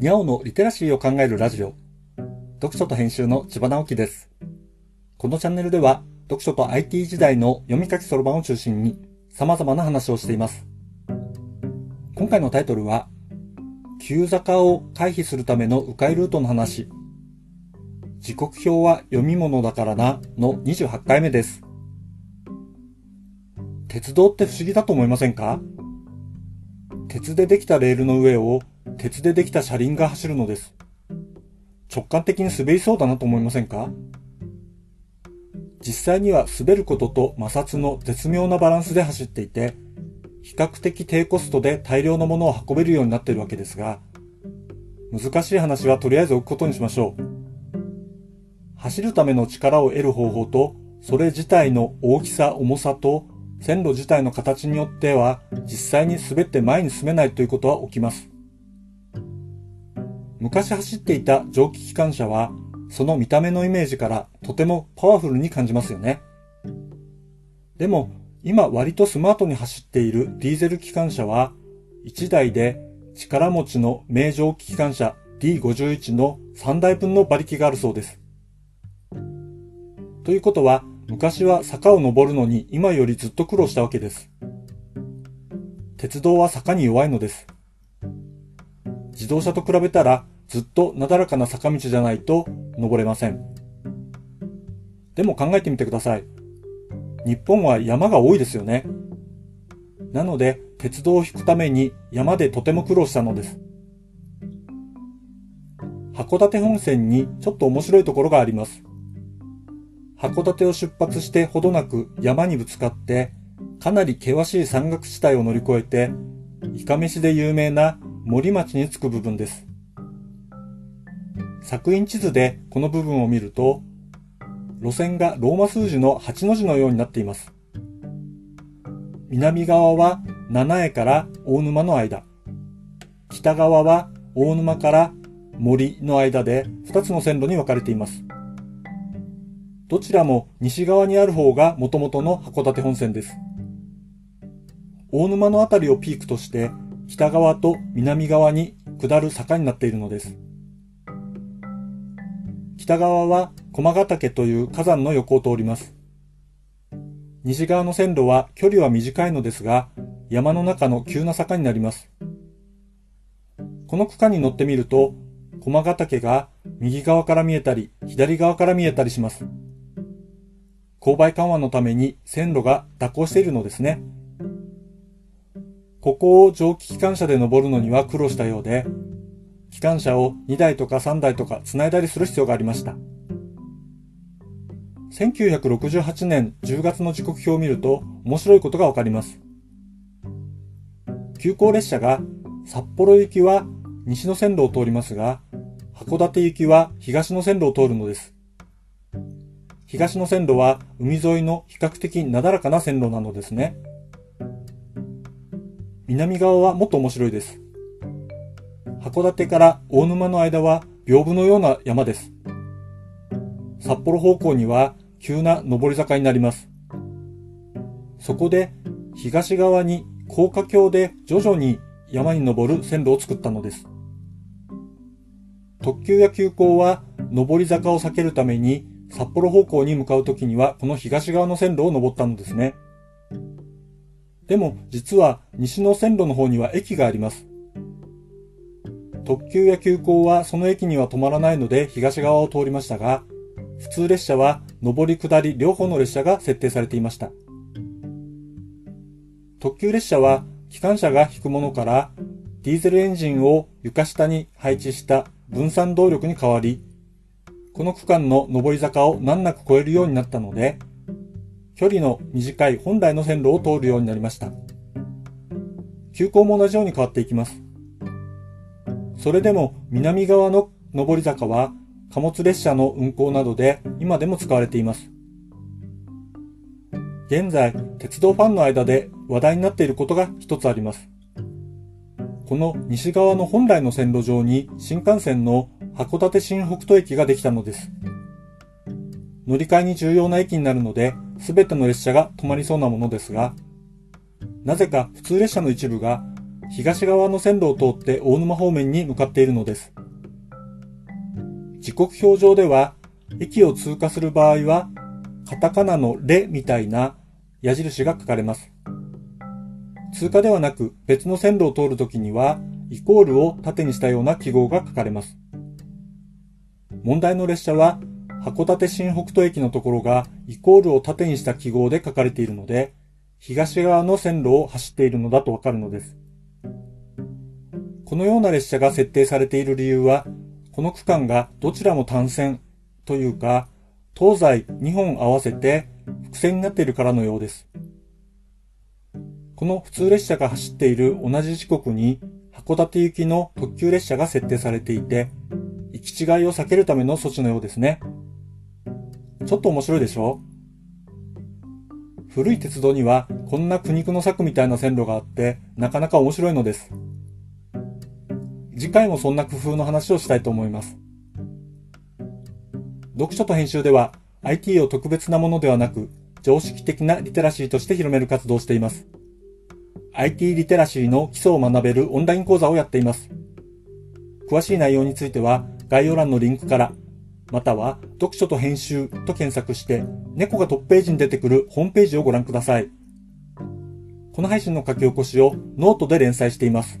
にゃおのリテラシーを考えるラジオ。読書と編集の千葉直樹です。このチャンネルでは、読書と IT 時代の読み書きそろばんを中心に様々な話をしています。今回のタイトルは、急坂を回避するための迂回ルートの話。時刻表は読み物だからなの28回目です。鉄道って不思議だと思いませんか？鉄でできたレールの上を鉄でできた車輪が走るのです。直感的に滑りそうだなと思いませんか？実際には滑ることと摩擦の絶妙なバランスで走っていて、比較的低コストで大量のものを運べるようになっているわけですが、難しい話はとりあえず置くことにしましょう。走るための力を得る方法と、それ自体の大きさ、重さと、線路自体の形によっては、実際に滑って前に進めないということは起きます。昔走っていた蒸気機関車は、その見た目のイメージからとてもパワフルに感じますよね。でも、今割とスマートに走っているディーゼル機関車は、1台で力持ちの名蒸気機関車 D51 の3台分の馬力があるそうです。ということは、昔は坂を登るのに今よりずっと苦労したわけです。鉄道は坂に弱いのです。自動車と比べたらずっとなだらかな坂道じゃないと登れません。でも考えてみてください。日本は山が多いですよね。なので鉄道を引くために山でとても苦労したのです。函館本線にちょっと面白いところがあります。函館を出発してほどなく山にぶつかって、かなり険しい山岳地帯を乗り越えて、いかめしで有名な森町に着く部分です。作品地図でこの部分を見ると、路線がローマ数字の8の字のようになっています。南側は七重から大沼の間、北側は大沼から森の間で2つの線路に分かれています。どちらも西側にある方が元々の函館本線です。大沼のあたりをピークとして北側と南側に下る坂になっているのです。北側は駒ヶ岳という火山の横を通ります。西側の線路は距離は短いのですが、山の中の急な坂になります。この区間に乗ってみると、駒ヶ岳が右側から見えたり、左側から見えたりします。勾配緩和のために線路が蛇行しているのですね。ここを蒸気機関車で登るのには苦労したようで、機関車を2台とか3台とか繋いだりする必要がありました。1968年10月の時刻表を見ると面白いことがわかります。急行列車が札幌行きは西の線路を通りますが、函館行きは東の線路を通るのです。東の線路は海沿いの比較的なだらかな線路なのですね。南側はもっと面白いです。函館から大沼の間は屏風のような山です。札幌方向には急な上り坂になります。そこで東側に高架橋で徐々に山に登る線路を作ったのです。特急や急行は上り坂を避けるために札幌方向に向かうときにはこの東側の線路を登ったのですね。でも実は西の線路の方には駅があります。特急や急行はその駅には止まらないので東側を通りましたが、普通列車は上り下り両方の列車が設定されていました。特急列車は機関車が引くものからディーゼルエンジンを床下に配置した分散動力に変わり、この区間の上り坂を難なく越えるようになったので、距離の短い本来の線路を通るようになりました。急行も同じように変わっていきます。それでも南側の上り坂は貨物列車の運行などで今でも使われています。現在、鉄道ファンの間で話題になっていることが一つあります。この西側の本来の線路上に新幹線の函館新北斗駅ができたのです。乗り換えに重要な駅になるので、すべての列車が止まりそうなものですが、なぜか普通列車の一部が東側の線路を通って大沼方面に向かっているのです。時刻表上では、駅を通過する場合は、カタカナのレみたいな矢印が書かれます。通過ではなく別の線路を通るときには、イコールを縦にしたような記号が書かれます。問題の列車は、函館新北斗駅のところがイコールを縦にした記号で書かれているので、東側の線路を走っているのだとわかるのです。このような列車が設定されている理由は、この区間がどちらも単線というか、東西2本合わせて複線になっているからのようです。この普通列車が走っている同じ時刻に函館行きの特急列車が設定されていて、行き違いを避けるための措置のようですね。ちょっと面白いでしょ？古い鉄道にはこんな苦肉の策みたいな線路があってなかなか面白いのです。次回もそんな工夫の話をしたいと思います。読書と編集では IT を特別なものではなく常識的なリテラシーとして広める活動をしています。IT リテラシーの基礎を学べるオンライン講座をやっています。詳しい内容については概要欄のリンクから、または読書と編集と検索して猫がトップページに出てくるホームページをご覧ください。この配信の書き起こしをノートで連載しています。